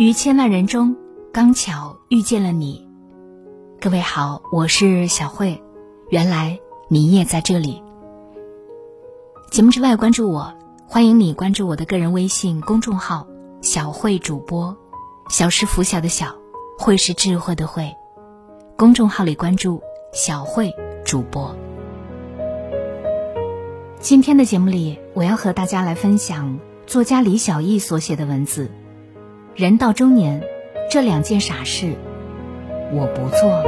于千万人中，刚巧遇见了你。各位好，我是小慧。原来你也在这里。节目之外，关注我，欢迎你关注我的个人微信公众号“小慧主播”。小是拂晓的小，慧是智慧的慧。公众号里关注“小慧主播”。今天的节目里，我要和大家来分享作家李小艺所写的文字。人到中年，这两件傻事，我不做。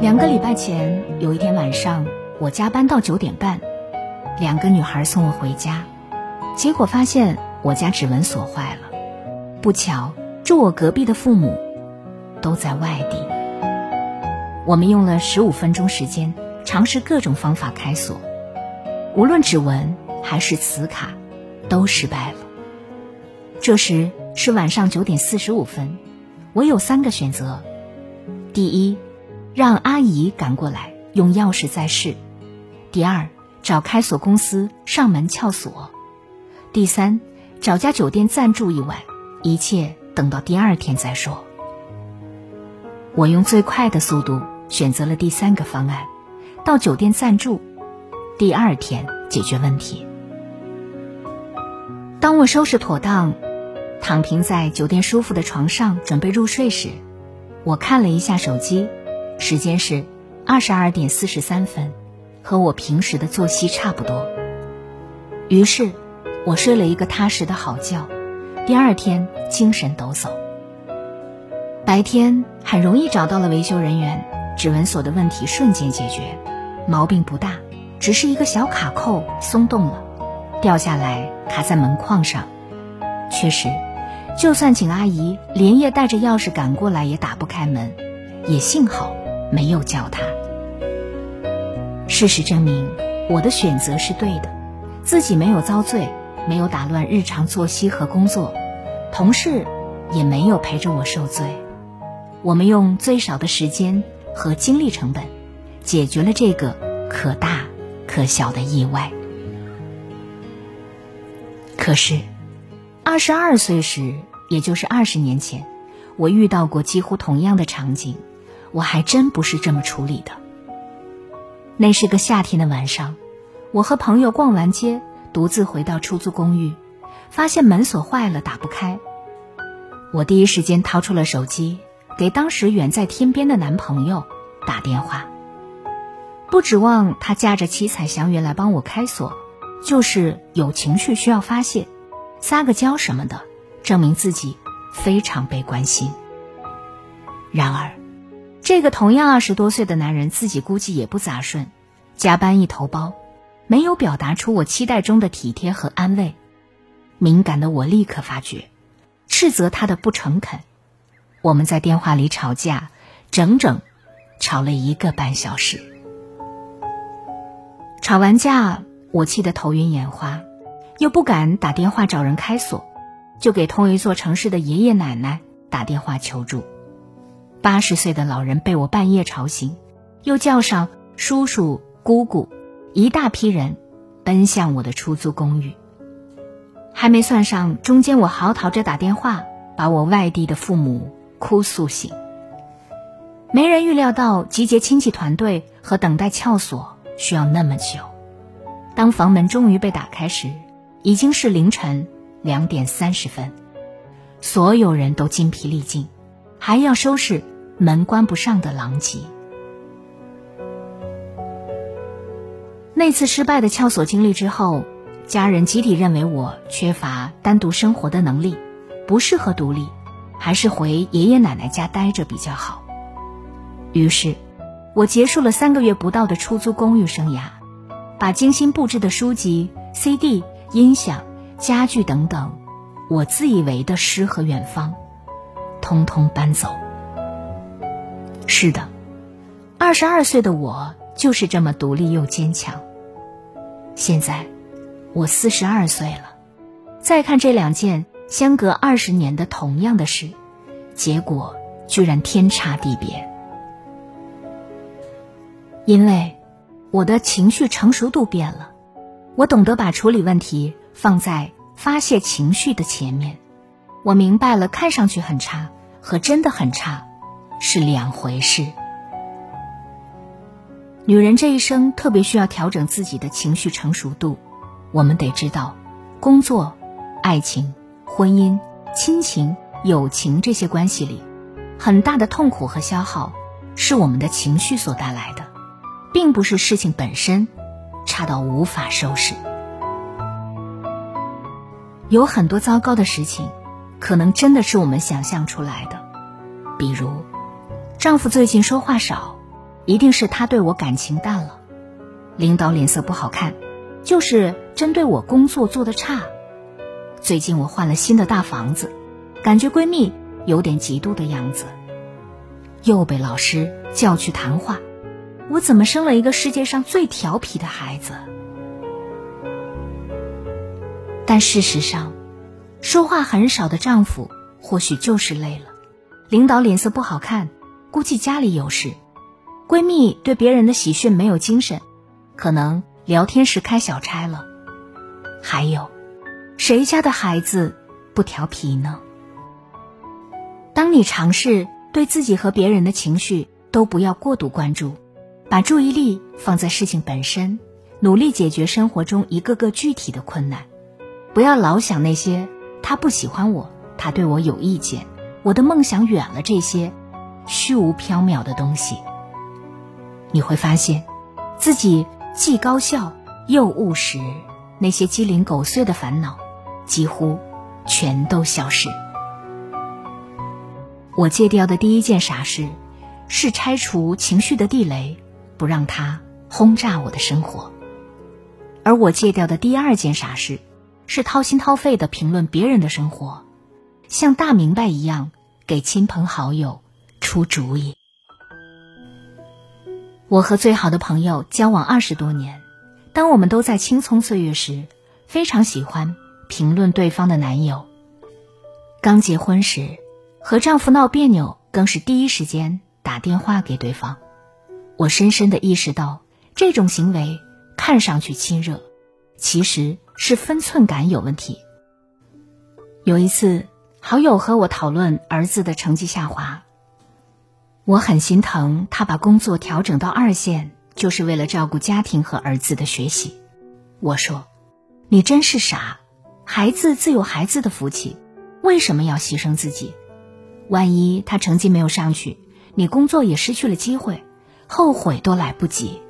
两个礼拜前，有一天晚上，我加班到九点半，两个女孩送我回家，结果发现我家指纹锁坏了。不巧，住我隔壁的父母。都在外地。我们用了十五分钟时间，尝试各种方法开锁，无论指纹还是磁卡，都失败了。这时是晚上九点四十五分，我有三个选择：第一，让阿姨赶过来用钥匙再试；第二，找开锁公司上门撬锁；第三，找家酒店暂住一晚，一切等到第二天再说。我用最快的速度选择了第三个方案，到酒店暂住，第二天解决问题。当我收拾妥当，躺平在酒店舒服的床上准备入睡时，我看了一下手机，时间是二十二点四十三分，和我平时的作息差不多。于是，我睡了一个踏实的好觉，第二天精神抖擞。白天很容易找到了维修人员，指纹锁的问题瞬间解决，毛病不大，只是一个小卡扣松动了，掉下来卡在门框上。确实，就算请阿姨连夜带着钥匙赶过来也打不开门，也幸好没有叫她。事实证明，我的选择是对的，自己没有遭罪，没有打乱日常作息和工作，同事也没有陪着我受罪。我们用最少的时间和精力成本，解决了这个可大可小的意外。可是，二十二岁时，也就是二十年前，我遇到过几乎同样的场景，我还真不是这么处理的。那是个夏天的晚上，我和朋友逛完街，独自回到出租公寓，发现门锁坏了，打不开。我第一时间掏出了手机。给当时远在天边的男朋友打电话，不指望他驾着七彩祥云来帮我开锁，就是有情绪需要发泄，撒个娇什么的，证明自己非常被关心。然而，这个同样二十多岁的男人自己估计也不咋顺，加班一头包，没有表达出我期待中的体贴和安慰。敏感的我立刻发觉，斥责他的不诚恳。我们在电话里吵架，整整吵了一个半小时。吵完架，我气得头晕眼花，又不敢打电话找人开锁，就给同一座城市的爷爷奶奶打电话求助。八十岁的老人被我半夜吵醒，又叫上叔叔、姑姑，一大批人奔向我的出租公寓。还没算上中间我嚎啕着打电话把我外地的父母。哭诉醒，没人预料到集结亲戚团队和等待撬锁需要那么久。当房门终于被打开时，已经是凌晨两点三十分，所有人都筋疲力尽，还要收拾门关不上的狼藉。那次失败的撬锁经历之后，家人集体认为我缺乏单独生活的能力，不适合独立。还是回爷爷奶奶家待着比较好。于是，我结束了三个月不到的出租公寓生涯，把精心布置的书籍、CD、音响、家具等等，我自以为的诗和远方，通通搬走。是的，二十二岁的我就是这么独立又坚强。现在，我四十二岁了，再看这两件。相隔二十年的同样的事，结果居然天差地别。因为我的情绪成熟度变了，我懂得把处理问题放在发泄情绪的前面。我明白了，看上去很差和真的很差是两回事。女人这一生特别需要调整自己的情绪成熟度。我们得知道，工作、爱情、婚姻、亲情、友情这些关系里，很大的痛苦和消耗是我们的情绪所带来的，并不是事情本身差到无法收拾。有很多糟糕的事情，可能真的是我们想象出来的，比如，丈夫最近说话少。一定是他对我感情淡了，领导脸色不好看，就是针对我工作做的差。最近我换了新的大房子，感觉闺蜜有点嫉妒的样子。又被老师叫去谈话，我怎么生了一个世界上最调皮的孩子？但事实上，说话很少的丈夫或许就是累了，领导脸色不好看，估计家里有事。闺蜜对别人的喜讯没有精神，可能聊天时开小差了。还有，谁家的孩子不调皮呢？当你尝试对自己和别人的情绪都不要过度关注，把注意力放在事情本身，努力解决生活中一个个具体的困难，不要老想那些他不喜欢我，他对我有意见，我的梦想远了这些虚无缥缈的东西。你会发现，自己既高效又务实，那些鸡零狗碎的烦恼几乎全都消失。我戒掉的第一件傻事，是拆除情绪的地雷，不让它轰炸我的生活；而我戒掉的第二件傻事，是掏心掏肺的评论别人的生活，像大明白一样给亲朋好友出主意。我和最好的朋友交往二十多年，当我们都在青葱岁月时，非常喜欢评论对方的男友。刚结婚时，和丈夫闹别扭，更是第一时间打电话给对方。我深深的意识到，这种行为看上去亲热，其实是分寸感有问题。有一次，好友和我讨论儿子的成绩下滑。我很心疼他把工作调整到二线，就是为了照顾家庭和儿子的学习。我说：“你真是傻，孩子自有孩子的福气，为什么要牺牲自己？万一他成绩没有上去，你工作也失去了机会，后悔都来不及。”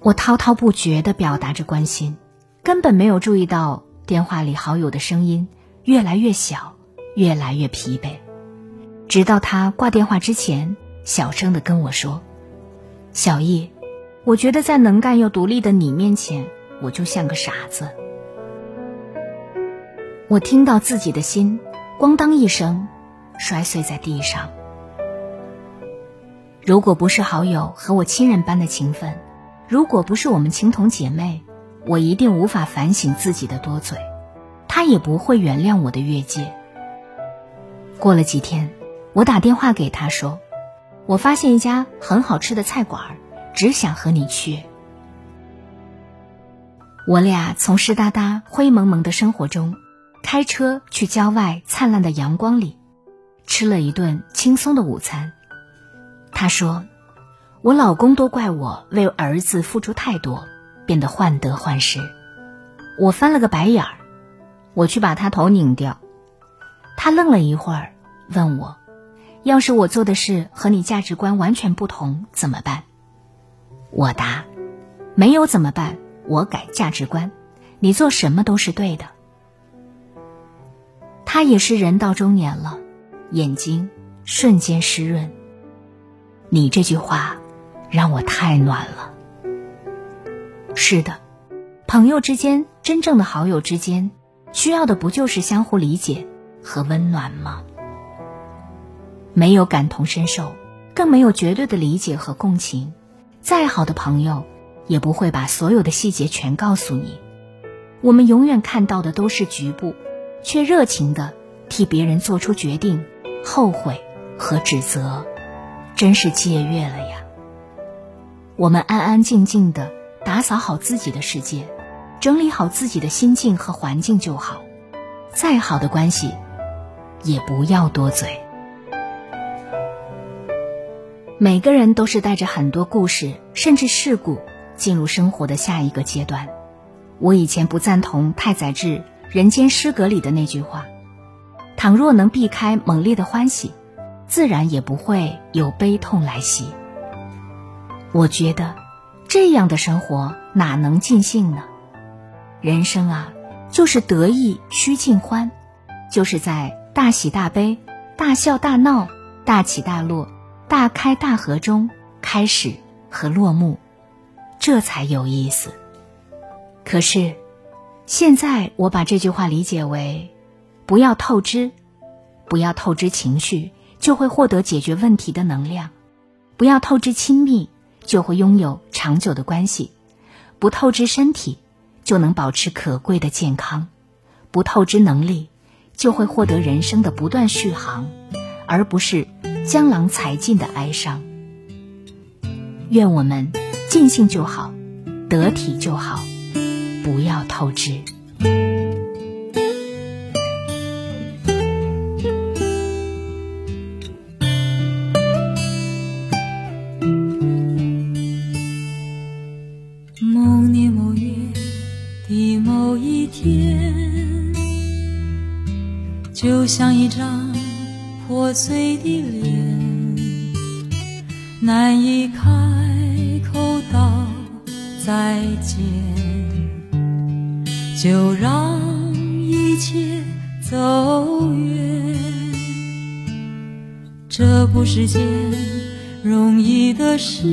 我滔滔不绝的表达着关心，根本没有注意到电话里好友的声音越来越小，越来越疲惫。直到他挂电话之前，小声的跟我说：“小易，我觉得在能干又独立的你面前，我就像个傻子。”我听到自己的心“咣当”一声摔碎在地上。如果不是好友和我亲人般的情分，如果不是我们情同姐妹，我一定无法反省自己的多嘴，他也不会原谅我的越界。过了几天。我打电话给他说：“我发现一家很好吃的菜馆，只想和你去。”我俩从湿哒哒、灰蒙蒙的生活中，开车去郊外灿烂的阳光里，吃了一顿轻松的午餐。他说：“我老公都怪我为儿子付出太多，变得患得患失。”我翻了个白眼儿，我去把他头拧掉。他愣了一会儿，问我。要是我做的事和你价值观完全不同，怎么办？我答：没有怎么办？我改价值观，你做什么都是对的。他也是人到中年了，眼睛瞬间湿润。你这句话让我太暖了。是的，朋友之间，真正的好友之间，需要的不就是相互理解和温暖吗？没有感同身受，更没有绝对的理解和共情。再好的朋友，也不会把所有的细节全告诉你。我们永远看到的都是局部，却热情的替别人做出决定、后悔和指责，真是借阅了呀。我们安安静静的打扫好自己的世界，整理好自己的心境和环境就好。再好的关系，也不要多嘴。每个人都是带着很多故事，甚至事故进入生活的下一个阶段。我以前不赞同太宰治《人间失格》里的那句话：“倘若能避开猛烈的欢喜，自然也不会有悲痛来袭。”我觉得，这样的生活哪能尽兴呢？人生啊，就是得意须尽欢，就是在大喜大悲、大笑大闹、大起大落。大开大合中开始和落幕，这才有意思。可是，现在我把这句话理解为：不要透支，不要透支情绪，就会获得解决问题的能量；不要透支亲密，就会拥有长久的关系；不透支身体，就能保持可贵的健康；不透支能力，就会获得人生的不断续航，而不是。江郎才尽的哀伤。愿我们尽兴就好，得体就好，不要透支。某年某月的某一天，就像一张。破碎的脸，难以就让一切走远。这不是件容易的事，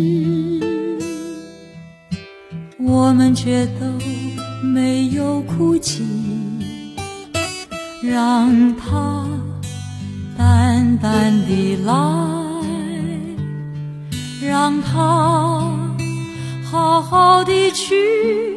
我们却都没有哭泣，让它。淡淡的来，让它好好的去。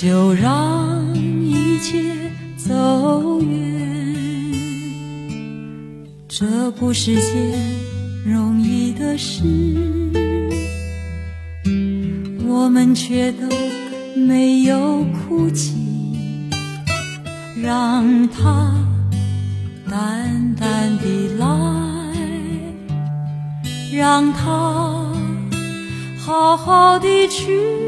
就让一切走远。这不是件容易的事，我们却都没有哭泣。让它淡淡的来，让它好好的去。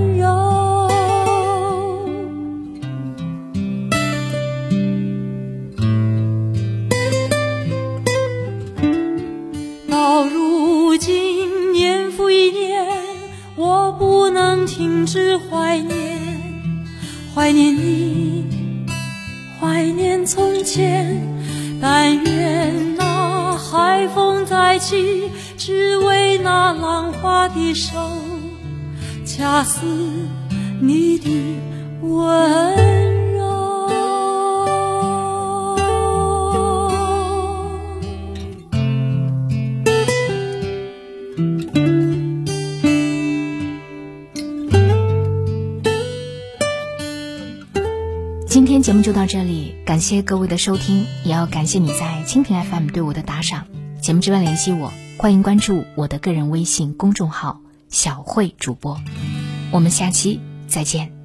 似你的温柔。今天节目就到这里，感谢各位的收听，也要感谢你在蜻蜓 FM 对我的打赏。节目之外联系我，欢迎关注我的个人微信公众号“小慧主播”。我们下期再见。